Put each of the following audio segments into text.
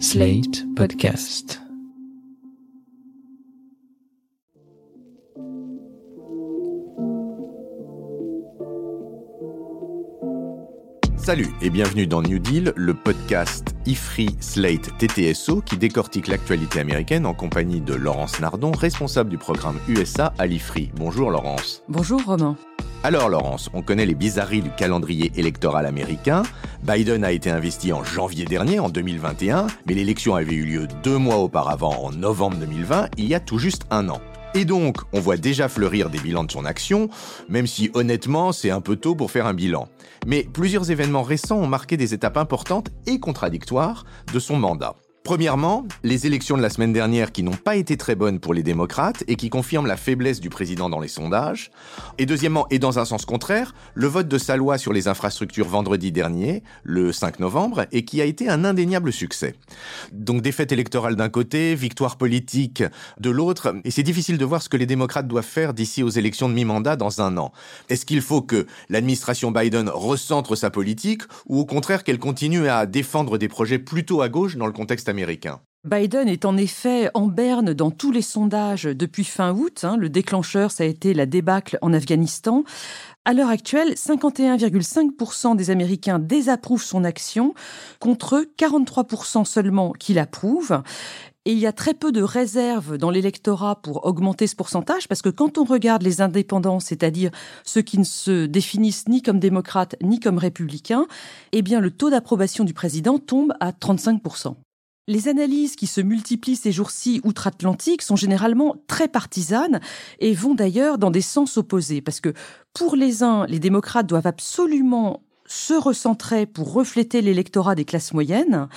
Slate Podcast. Salut et bienvenue dans New Deal, le podcast IFRI Slate TTSO qui décortique l'actualité américaine en compagnie de Laurence Nardon, responsable du programme USA à l'IFRI. Bonjour Laurence. Bonjour Romain. Alors Laurence, on connaît les bizarreries du calendrier électoral américain. Biden a été investi en janvier dernier, en 2021, mais l'élection avait eu lieu deux mois auparavant, en novembre 2020, il y a tout juste un an. Et donc, on voit déjà fleurir des bilans de son action, même si honnêtement, c'est un peu tôt pour faire un bilan. Mais plusieurs événements récents ont marqué des étapes importantes et contradictoires de son mandat. Premièrement, les élections de la semaine dernière qui n'ont pas été très bonnes pour les démocrates et qui confirment la faiblesse du président dans les sondages. Et deuxièmement, et dans un sens contraire, le vote de sa loi sur les infrastructures vendredi dernier, le 5 novembre, et qui a été un indéniable succès. Donc défaite électorale d'un côté, victoire politique de l'autre, et c'est difficile de voir ce que les démocrates doivent faire d'ici aux élections de mi-mandat dans un an. Est-ce qu'il faut que l'administration Biden recentre sa politique ou au contraire qu'elle continue à défendre des projets plutôt à gauche dans le contexte Biden est en effet en berne dans tous les sondages depuis fin août. Hein. Le déclencheur, ça a été la débâcle en Afghanistan. À l'heure actuelle, 51,5% des Américains désapprouvent son action, contre 43% seulement qui l'approuvent. Et il y a très peu de réserves dans l'électorat pour augmenter ce pourcentage, parce que quand on regarde les indépendants, c'est-à-dire ceux qui ne se définissent ni comme démocrates ni comme républicains, eh le taux d'approbation du président tombe à 35%. Les analyses qui se multiplient ces jours-ci outre-Atlantique sont généralement très partisanes et vont d'ailleurs dans des sens opposés. Parce que pour les uns, les démocrates doivent absolument se recentrer pour refléter l'électorat des classes moyennes,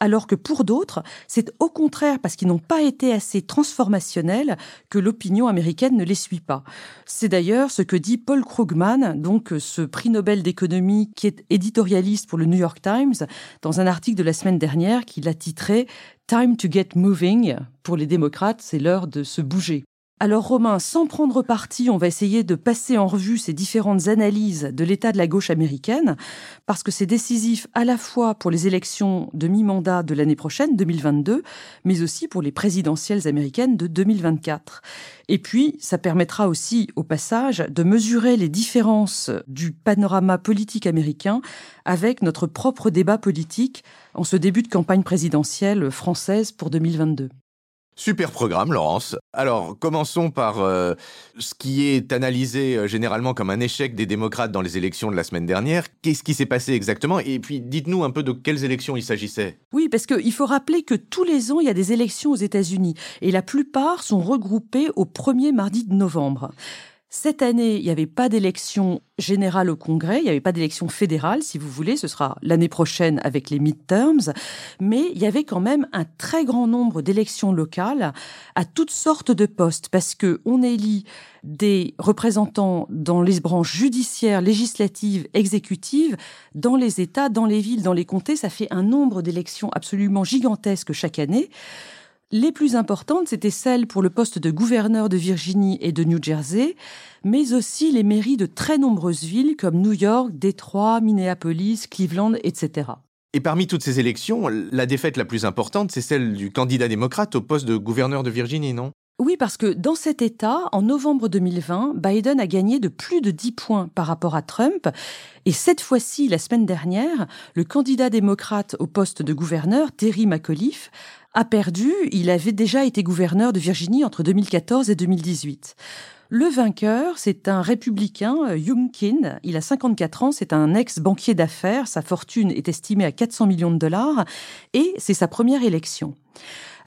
alors que pour d'autres, c'est au contraire parce qu'ils n'ont pas été assez transformationnels que l'opinion américaine ne les suit pas. C'est d'ailleurs ce que dit Paul Krugman, donc ce prix Nobel d'économie qui est éditorialiste pour le New York Times, dans un article de la semaine dernière qu'il a titré Time to get moving. Pour les démocrates, c'est l'heure de se bouger. Alors Romain, sans prendre parti, on va essayer de passer en revue ces différentes analyses de l'état de la gauche américaine, parce que c'est décisif à la fois pour les élections de mi-mandat de l'année prochaine, 2022, mais aussi pour les présidentielles américaines de 2024. Et puis, ça permettra aussi, au passage, de mesurer les différences du panorama politique américain avec notre propre débat politique en ce début de campagne présidentielle française pour 2022. Super programme, Laurence. Alors, commençons par euh, ce qui est analysé euh, généralement comme un échec des démocrates dans les élections de la semaine dernière. Qu'est-ce qui s'est passé exactement? Et puis, dites-nous un peu de quelles élections il s'agissait. Oui, parce qu'il faut rappeler que tous les ans, il y a des élections aux États-Unis. Et la plupart sont regroupées au premier mardi de novembre. Cette année, il n'y avait pas d'élection générale au Congrès, il n'y avait pas d'élection fédérale, si vous voulez, ce sera l'année prochaine avec les midterms, mais il y avait quand même un très grand nombre d'élections locales à toutes sortes de postes, parce que on élit des représentants dans les branches judiciaires, législatives, exécutives, dans les États, dans les villes, dans les comtés, ça fait un nombre d'élections absolument gigantesque chaque année. Les plus importantes, c'était celles pour le poste de gouverneur de Virginie et de New Jersey, mais aussi les mairies de très nombreuses villes comme New York, Détroit, Minneapolis, Cleveland, etc. Et parmi toutes ces élections, la défaite la plus importante, c'est celle du candidat démocrate au poste de gouverneur de Virginie, non? Oui, parce que dans cet État, en novembre 2020, Biden a gagné de plus de 10 points par rapport à Trump. Et cette fois-ci, la semaine dernière, le candidat démocrate au poste de gouverneur, Terry McAuliffe, a perdu. Il avait déjà été gouverneur de Virginie entre 2014 et 2018. Le vainqueur, c'est un républicain, euh, Young Kin. Il a 54 ans, c'est un ex-banquier d'affaires. Sa fortune est estimée à 400 millions de dollars et c'est sa première élection.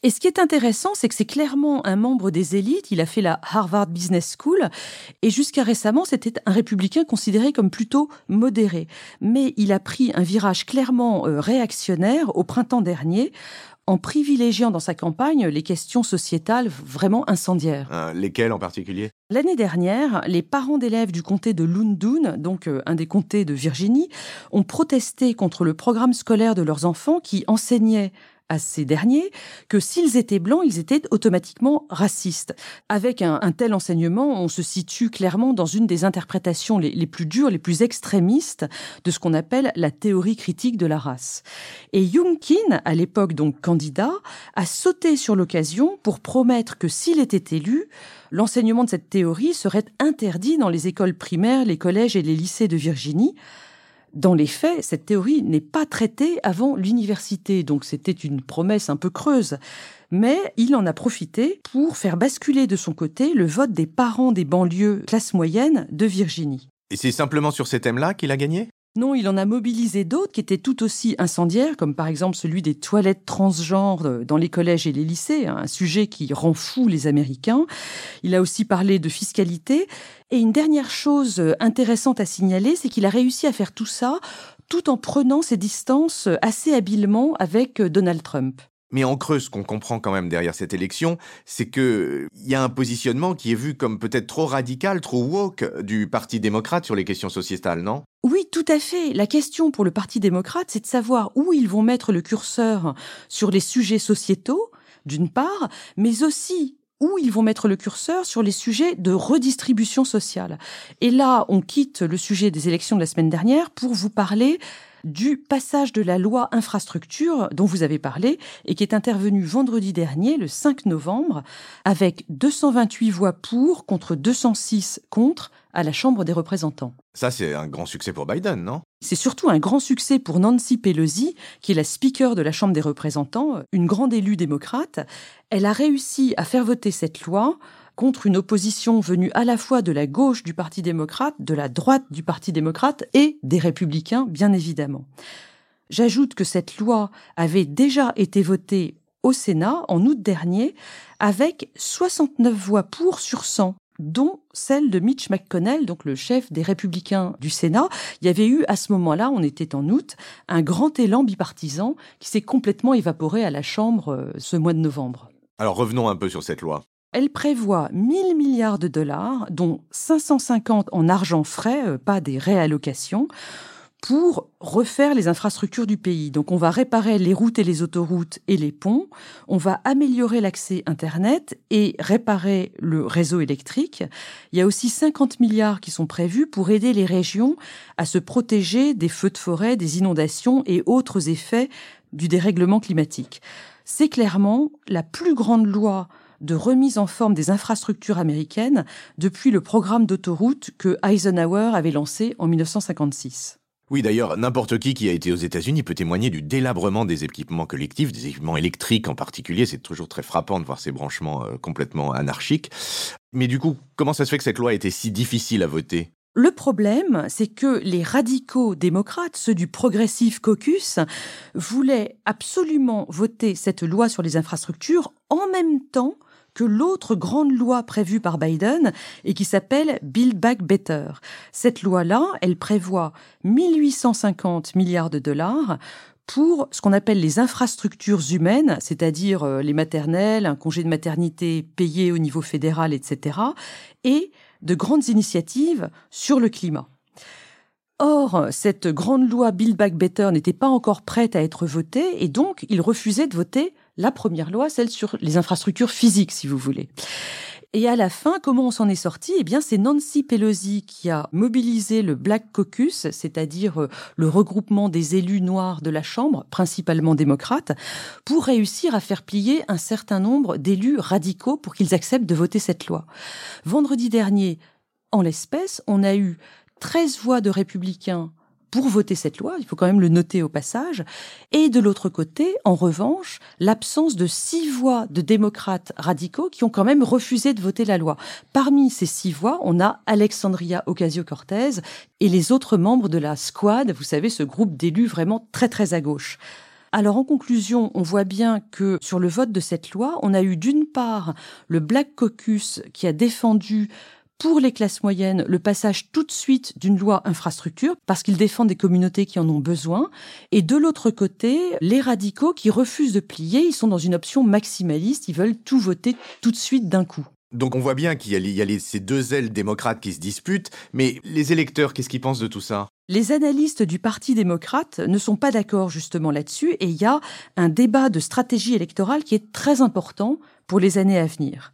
Et ce qui est intéressant, c'est que c'est clairement un membre des élites. Il a fait la Harvard Business School et jusqu'à récemment, c'était un républicain considéré comme plutôt modéré. Mais il a pris un virage clairement euh, réactionnaire au printemps dernier en privilégiant dans sa campagne les questions sociétales vraiment incendiaires. Euh, lesquelles en particulier? L'année dernière, les parents d'élèves du comté de Loudon, donc euh, un des comtés de Virginie, ont protesté contre le programme scolaire de leurs enfants qui enseignait à ces derniers que s'ils étaient blancs, ils étaient automatiquement racistes. Avec un, tel enseignement, on se situe clairement dans une des interprétations les, les plus dures, les plus extrémistes de ce qu'on appelle la théorie critique de la race. Et Youngkin, à l'époque donc candidat, a sauté sur l'occasion pour promettre que s'il était élu, l'enseignement de cette théorie serait interdit dans les écoles primaires, les collèges et les lycées de Virginie. Dans les faits, cette théorie n'est pas traitée avant l'université, donc c'était une promesse un peu creuse. Mais il en a profité pour faire basculer de son côté le vote des parents des banlieues classe moyenne de Virginie. Et c'est simplement sur ces thèmes-là qu'il a gagné? Non, il en a mobilisé d'autres qui étaient tout aussi incendiaires, comme par exemple celui des toilettes transgenres dans les collèges et les lycées, hein, un sujet qui rend fou les Américains. Il a aussi parlé de fiscalité. Et une dernière chose intéressante à signaler, c'est qu'il a réussi à faire tout ça tout en prenant ses distances assez habilement avec Donald Trump. Mais en creux, ce qu'on comprend quand même derrière cette élection, c'est qu'il y a un positionnement qui est vu comme peut-être trop radical, trop woke du Parti démocrate sur les questions sociétales, non? Oui, tout à fait. La question pour le Parti démocrate, c'est de savoir où ils vont mettre le curseur sur les sujets sociétaux, d'une part, mais aussi où ils vont mettre le curseur sur les sujets de redistribution sociale. Et là, on quitte le sujet des élections de la semaine dernière pour vous parler du passage de la loi infrastructure dont vous avez parlé et qui est intervenu vendredi dernier, le 5 novembre, avec 228 voix pour contre 206 contre à la Chambre des représentants. Ça, c'est un grand succès pour Biden, non? C'est surtout un grand succès pour Nancy Pelosi, qui est la speaker de la Chambre des représentants, une grande élue démocrate. Elle a réussi à faire voter cette loi contre une opposition venue à la fois de la gauche du Parti démocrate, de la droite du Parti démocrate et des républicains, bien évidemment. J'ajoute que cette loi avait déjà été votée au Sénat en août dernier avec 69 voix pour sur 100 dont celle de Mitch McConnell, donc le chef des républicains du Sénat. Il y avait eu à ce moment-là, on était en août, un grand élan bipartisan qui s'est complètement évaporé à la Chambre euh, ce mois de novembre. Alors revenons un peu sur cette loi. Elle prévoit 1000 milliards de dollars, dont 550 en argent frais, euh, pas des réallocations, pour refaire les infrastructures du pays. Donc on va réparer les routes et les autoroutes et les ponts, on va améliorer l'accès Internet et réparer le réseau électrique. Il y a aussi 50 milliards qui sont prévus pour aider les régions à se protéger des feux de forêt, des inondations et autres effets du dérèglement climatique. C'est clairement la plus grande loi de remise en forme des infrastructures américaines depuis le programme d'autoroute que Eisenhower avait lancé en 1956. Oui, d'ailleurs, n'importe qui qui a été aux États-Unis peut témoigner du délabrement des équipements collectifs, des équipements électriques en particulier. C'est toujours très frappant de voir ces branchements euh, complètement anarchiques. Mais du coup, comment ça se fait que cette loi a été si difficile à voter? Le problème, c'est que les radicaux démocrates, ceux du Progressive Caucus, voulaient absolument voter cette loi sur les infrastructures en même temps que l'autre grande loi prévue par Biden et qui s'appelle Build Back Better. Cette loi-là, elle prévoit 1850 milliards de dollars pour ce qu'on appelle les infrastructures humaines, c'est-à-dire euh, les maternelles, un congé de maternité payé au niveau fédéral, etc., et de grandes initiatives sur le climat. Or, cette grande loi Build Back Better n'était pas encore prête à être votée et donc il refusait de voter la première loi, celle sur les infrastructures physiques, si vous voulez. Et à la fin, comment on s'en est sorti? Eh bien, c'est Nancy Pelosi qui a mobilisé le Black Caucus, c'est-à-dire euh, le regroupement des élus noirs de la Chambre, principalement démocrates, pour réussir à faire plier un certain nombre d'élus radicaux pour qu'ils acceptent de voter cette loi. Vendredi dernier, en l'espèce, on a eu 13 voix de républicains pour voter cette loi, il faut quand même le noter au passage, et de l'autre côté, en revanche, l'absence de six voix de démocrates radicaux qui ont quand même refusé de voter la loi. Parmi ces six voix, on a Alexandria Ocasio-Cortez et les autres membres de la Squad, vous savez, ce groupe d'élus vraiment très très à gauche. Alors en conclusion, on voit bien que sur le vote de cette loi, on a eu d'une part le Black Caucus qui a défendu pour les classes moyennes le passage tout de suite d'une loi infrastructure parce qu'ils défendent des communautés qui en ont besoin. Et de l'autre côté les radicaux qui refusent de plier ils sont dans une option maximaliste ils veulent tout voter tout de suite d'un coup. Donc on voit bien qu'il y a, ces deux ailes démocrates qui se disputent, mais les électeurs, qu'est-ce qu'ils pensent de tout ça? Les analystes du Parti démocrate ne sont pas d'accord justement là-dessus et il y a un débat de stratégie électorale qui est très important pour les années à venir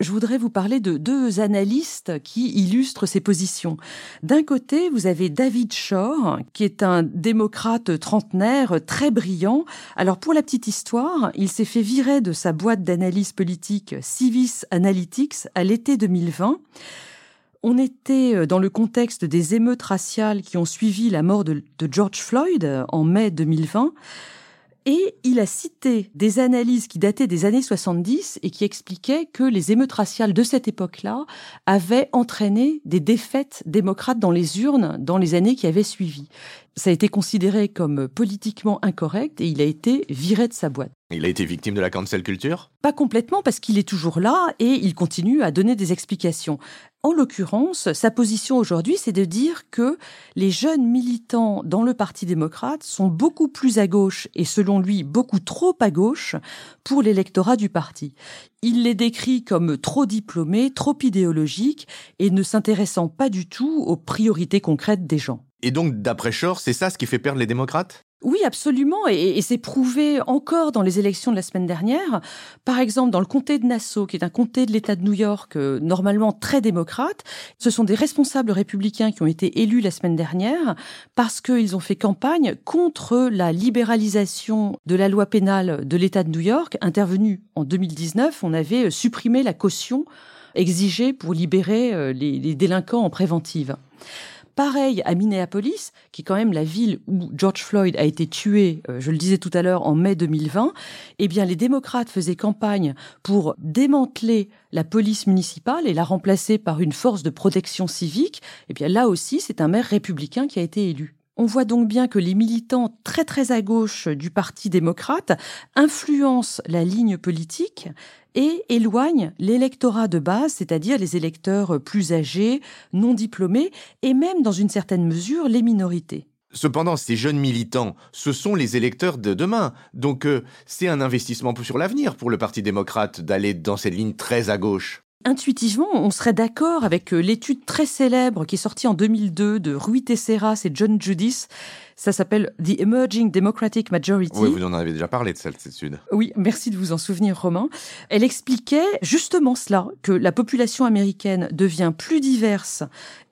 je voudrais vous parler de deux analystes qui illustrent ces positions. D'un côté, vous avez David Shore, qui est un démocrate trentenaire très brillant. Alors pour la petite histoire, il s'est fait virer de sa boîte d'analyse politique Civis Analytics à l'été 2020. On était dans le contexte des émeutes raciales qui ont suivi la mort de, de George Floyd en mai 2020. Et il a cité des analyses qui dataient des années 70 et qui expliquaient que les émeutes raciales de cette époque-là avaient entraîné des défaites démocrates dans les urnes dans les années qui avaient suivi. Ça a été considéré comme politiquement incorrect et il a été viré de sa boîte. Il a été victime de la cancel culture? Pas complètement parce qu'il est toujours là et il continue à donner des explications. En l'occurrence, sa position aujourd'hui, c'est de dire que les jeunes militants dans le Parti démocrate sont beaucoup plus à gauche et selon lui beaucoup trop à gauche pour l'électorat du parti. Il les décrit comme trop diplômés, trop idéologiques et ne s'intéressant pas du tout aux priorités concrètes des gens. Et donc, d'après Shore, c'est ça ce qui fait perdre les démocrates? Oui, absolument, et, c'est prouvé encore dans les élections de la semaine dernière. Par exemple, dans le comté de Nassau, qui est un comté de l'État de New York, euh, normalement très démocrate, ce sont des responsables républicains qui ont été élus la semaine dernière parce qu'ils ont fait campagne contre la libéralisation de la loi pénale de l'État de New York, intervenue en 2019. On avait supprimé la caution exigée pour libérer euh, les délinquants en préventive. Pareil à Minneapolis, qui est quand même la ville où George Floyd a été tué, euh, je le disais tout à l'heure, en mai 2020. Eh bien, les démocrates faisaient campagne pour démanteler la police municipale et la remplacer par une force de protection civique. Eh bien, là aussi, c'est un maire républicain qui a été élu. On voit donc bien que les militants très très à gauche du Parti démocrate influencent la ligne politique et éloignent l'électorat de base, c'est-à-dire les électeurs plus âgés, non diplômés, et même dans une certaine mesure les minorités. Cependant, ces jeunes militants, ce sont les électeurs de demain. Donc euh, c'est un investissement sur l'avenir pour le Parti démocrate d'aller dans cette ligne très à gauche. Intuitivement, on serait d'accord avec euh, l'étude très célèbre qui est sortie en 2002 de Rui Tesseras et John Judis. Ça s'appelle The Emerging Democratic Majority. Oui, vous en avez déjà parlé de cette étude. Oui, merci de vous en souvenir, Romain. Elle expliquait justement cela, que la population américaine devient plus diverse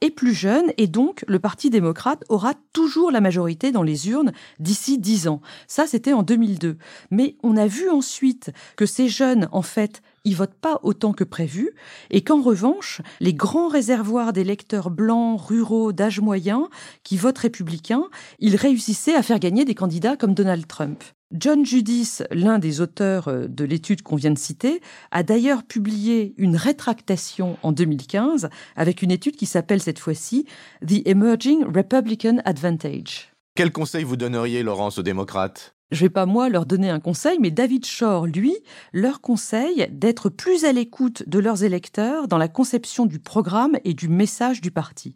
et plus jeune, et donc le Parti démocrate aura toujours la majorité dans les urnes d'ici dix ans. Ça, c'était en 2002. Mais on a vu ensuite que ces jeunes, en fait, ils votent pas autant que prévu et qu'en revanche, les grands réservoirs d'électeurs blancs, ruraux, d'âge moyen qui votent républicains, ils réussissaient à faire gagner des candidats comme Donald Trump. John Judis, l'un des auteurs euh, de l'étude qu'on vient de citer, a d'ailleurs publié une rétractation en 2015 avec une étude qui s'appelle cette fois-ci The Emerging Republican Advantage. Quel conseil vous donneriez, Laurence, aux démocrates? Je vais pas moi leur donner un conseil, mais David Shore, lui, leur conseille d'être plus à l'écoute de leurs électeurs dans la conception du programme et du message du parti.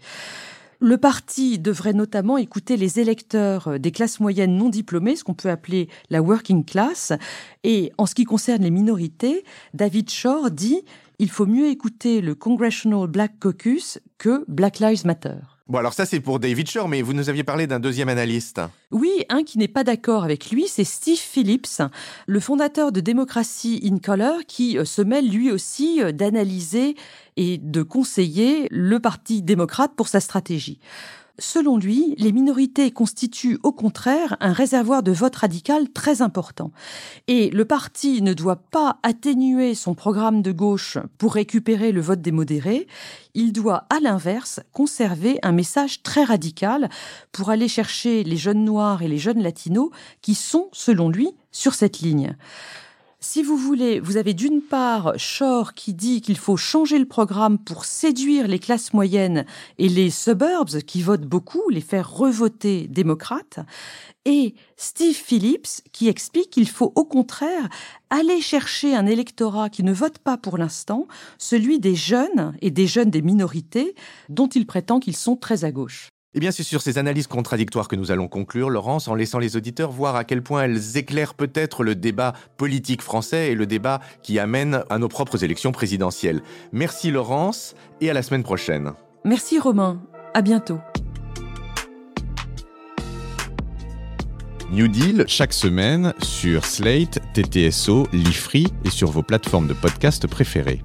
Le parti devrait notamment écouter les électeurs des classes moyennes non diplômées, ce qu'on peut appeler la working class. Et en ce qui concerne les minorités, David Shore dit il faut mieux écouter le Congressional Black Caucus que Black Lives Matter. Bon, alors ça, c'est pour David Shore, mais vous nous aviez parlé d'un deuxième analyste. Oui, un qui n'est pas d'accord avec lui, c'est Steve Phillips, le fondateur de Democracy in Color, qui euh, se mêle lui aussi euh, d'analyser et de conseiller le Parti démocrate pour sa stratégie. Selon lui, les minorités constituent au contraire un réservoir de vote radical très important. Et le parti ne doit pas atténuer son programme de gauche pour récupérer le vote des modérés, il doit à l'inverse conserver un message très radical pour aller chercher les jeunes noirs et les jeunes latinos qui sont, selon lui, sur cette ligne. Si vous voulez, vous avez d'une part Shore qui dit qu'il faut changer le programme pour séduire les classes moyennes et les suburbs qui votent beaucoup, les faire revoter démocrates, et Steve Phillips qui explique qu'il faut au contraire aller chercher un électorat qui ne vote pas pour l'instant, celui des jeunes et des jeunes des minorités dont il prétend qu'ils sont très à gauche. Eh bien, c'est sur ces analyses contradictoires que nous allons conclure, Laurence, en laissant les auditeurs voir à quel point elles éclairent peut-être le débat politique français et le débat qui amène à nos propres élections présidentielles. Merci Laurence et à la semaine prochaine. Merci Romain. À bientôt. New Deal chaque semaine sur Slate, TTSO, Lifree et sur vos plateformes de podcast préférées.